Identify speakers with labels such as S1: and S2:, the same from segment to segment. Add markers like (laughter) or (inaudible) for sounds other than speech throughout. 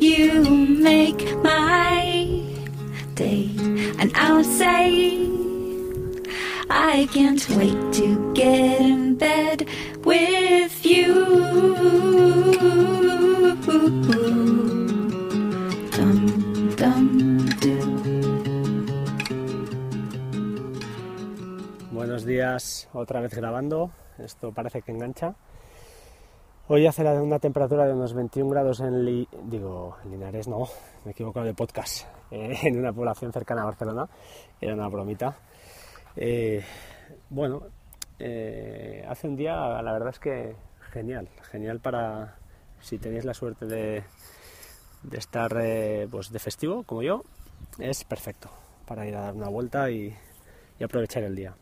S1: you make my day, and I'll say, I can't wait to get in bed with you.
S2: Buenos días, otra vez grabando. Esto parece que engancha. Hoy hace una temperatura de unos 21 grados en digo, Linares, no, me he equivocado de podcast, (laughs) eh, en una población cercana a Barcelona. Era una bromita. Eh, bueno, eh, hace un día, la verdad es que genial, genial para si tenéis la suerte de, estar pues de festivo como yo, es perfecto para ir a dar una vuelta y, y aprovechar el día.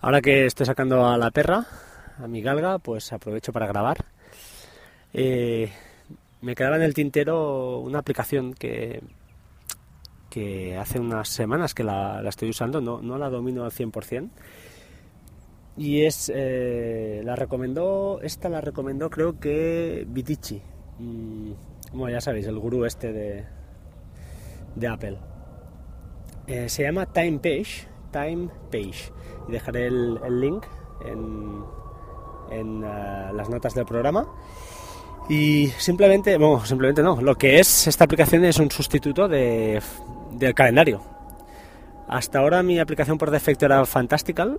S2: Ahora que estoy sacando a la perra, a mi galga, pues aprovecho para grabar. Eh, me quedaba en el tintero una aplicación que, que hace unas semanas que la, estoy usando, no, no la domino al 100%. Y es, eh, la recomendó, esta la recomendó creo que Vitici. Mm, bueno, ya sabéis, el gurú este de, de Apple. Eh, se llama Time Page, Time Page. Y dejaré el, el link en, en eh, las notas del programa. Y simplemente, bueno, simplemente no, lo que es esta aplicación es un sustituto de, del calendario. Hasta ahora mi aplicación por defecto era Fantastical.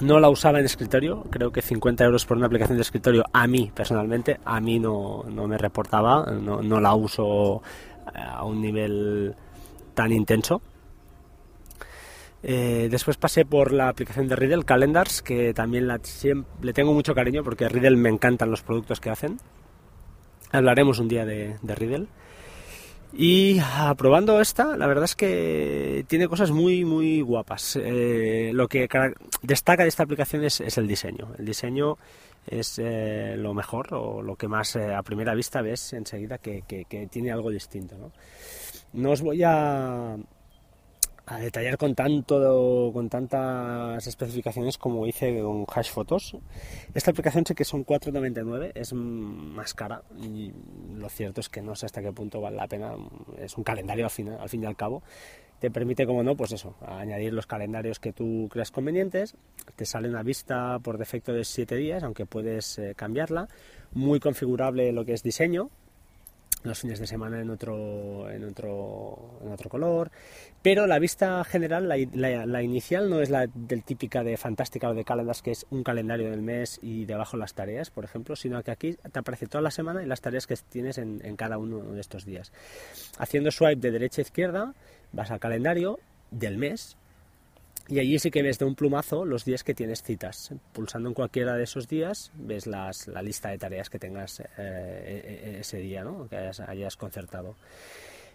S2: No la usaba en escritorio, creo que 50 euros por una aplicación de escritorio a mí personalmente, a mí no, no me reportaba, no, no la uso eh, a un nivel tan intenso. Eh, después pasé por la aplicación de Riddle Calendars, que también le tengo mucho cariño porque Riddle me encantan los productos que hacen. Hablaremos un día de, Riddle. Y aprobando esta, la verdad es que tiene cosas muy, muy guapas. Eh, lo que destaca de esta aplicación es, es el diseño. El diseño es eh, lo mejor o lo que más a primera vista ves enseguida que, que- que tiene algo distinto. ¿no? No os voy a, a detallar con tanto con tantas especificaciones como hice con Hash Photos. Esta aplicación sé que son 4.99, es más cara y lo cierto es que no sé hasta qué punto vale la pena. Es un calendario al fin, al fin y al cabo. Te permite, como no, pues eso, añadir los calendarios que tú creas convenientes. Te sale una vista por defecto de 7 días, aunque puedes eh, cambiarla. Muy configurable lo que es diseño, los fines de semana en otro, en otro, en otro color. Pero la vista general, la, la- inicial, no es la del típica de Fantástica o de Calendars, que es un calendario del mes y debajo las tareas, por ejemplo, sino que aquí te aparece toda la semana y las tareas que tienes en, en cada uno de estos días. Haciendo swipe de derecha a izquierda, vas al calendario del mes y allí sí que ves de un plumazo los días que tienes citas. Pulsando en cualquiera de esos días ves la lista de tareas que tengas eh, eh, ese día, ¿no? que hayas, concertado.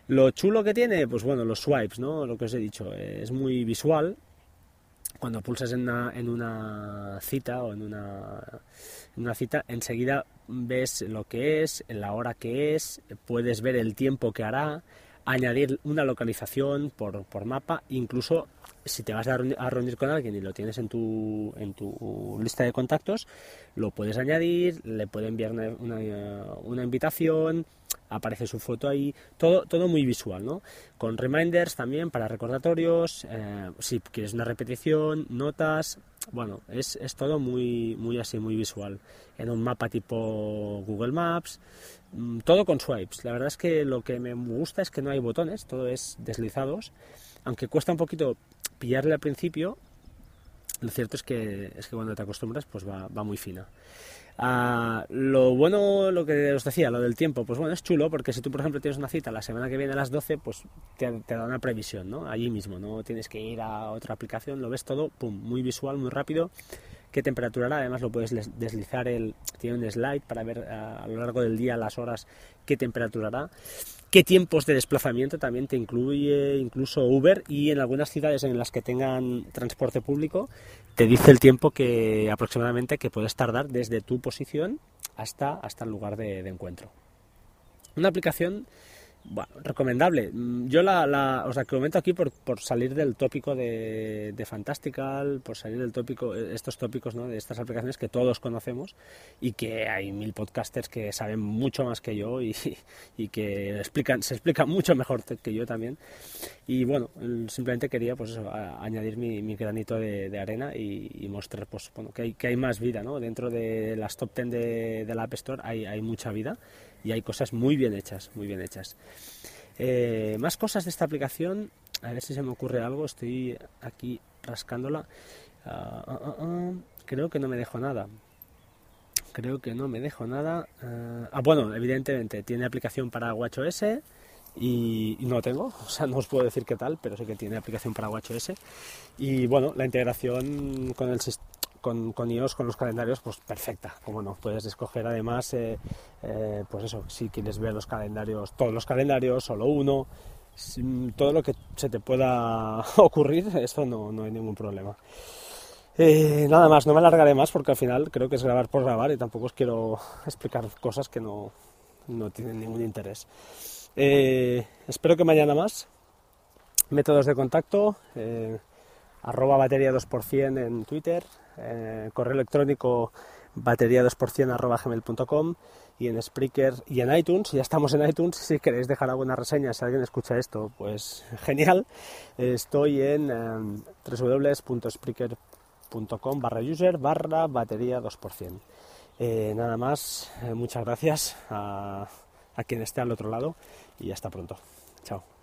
S2: Lo chulo que tiene, pues bueno, los swipes, ¿no? Lo que os he dicho, eh, es muy visual. Cuando pulsas en una, en una cita o en una, en una cita, enseguida ves lo que es, la hora que es, puedes ver el tiempo que hará, añadir una localización por, por mapa, incluso si te vas a reunir, con alguien y lo tienes en tu, en tu lista de contactos, lo puedes añadir, le puede enviar una- una invitación, aparece su foto ahí, todo, todo muy visual, ¿no? Con reminders también para recordatorios, eh, si quieres una repetición, notas, bueno, es, es todo muy, muy así, muy visual. En un mapa tipo Google Maps, mm, todo con swipes. La verdad es que lo que me gusta es que no hay botones, todo es deslizados, aunque cuesta un poquito pillarle al principio, lo cierto es que, es que cuando te acostumbras pues va, va muy fina. Ah, lo bueno, lo que os decía, lo del tiempo, pues bueno, es chulo porque si tú, por ejemplo, tienes una cita la semana que viene a las 12, pues te, da una previsión, ¿no? Allí mismo, no tienes que ir a otra aplicación, lo ves todo, pum, muy visual, muy rápido. ¿Qué temperatura hará? Además lo puedes deslizar, el, tiene un slide para ver ah, a lo largo del día, las horas, qué temperatura hará. Qué tiempos de desplazamiento también te incluye incluso Uber y en algunas ciudades en las que tengan transporte público te dice el tiempo que aproximadamente que puedes tardar desde tu posición hasta, hasta el lugar de, de encuentro. Una aplicación bueno, recomendable. Mm, yo la, la, os la comento aquí por, por salir del tópico de, de, Fantastical, por salir del tópico, eh, estos tópicos ¿no? de estas aplicaciones que todos conocemos y que hay mil podcasters que saben mucho más que yo y, (laughs) y que explican, se explican mucho mejor que yo también. Y bueno, simplemente quería pues eso, añadir mi, mi, granito de, de arena y, y, mostrar pues, bueno, que, hay, que hay más vida. ¿no? Dentro de las top 10 de, de la App Store hay, hay mucha vida y hay cosas muy bien hechas, muy bien hechas. Eh, más cosas de esta aplicación, a ver si se me ocurre algo, estoy aquí rascándola. Uh, uh, uh, creo que no me dejo nada. Creo que no me dejo nada. ah, bueno, evidentemente tiene aplicación para WatchOS y no tengo, (laughs) o sea, no os puedo decir qué tal, pero sé que tiene aplicación para WatchOS. Y bueno, la integración con el sistema con, con, iOS, con los calendarios, pues perfecta, como no. Puedes escoger además, eh, eh, pues eso, si quieres ver los calendarios, todos los calendarios, solo uno, todo lo que se te pueda (laughs) ocurrir, eso no, no hay ningún problema. Eh, nada más, no me alargaré más porque al final creo que es grabar por grabar y tampoco os quiero (laughs) explicar cosas que no, no tienen ningún interés. espero que mañana más. Métodos de contacto arroba batería 2% en Twitter, eh, correo electrónico batería 2% arroba gmail.com y en Spreaker y en iTunes, ya estamos en iTunes, si queréis dejar alguna reseña, si alguien escucha esto, pues (laughs) genial. Estoy en eh, www.spreaker.com barra user barra batería 2%. Eh, nada más, eh, muchas gracias a, a quien esté al otro lado y hasta pronto. Chao.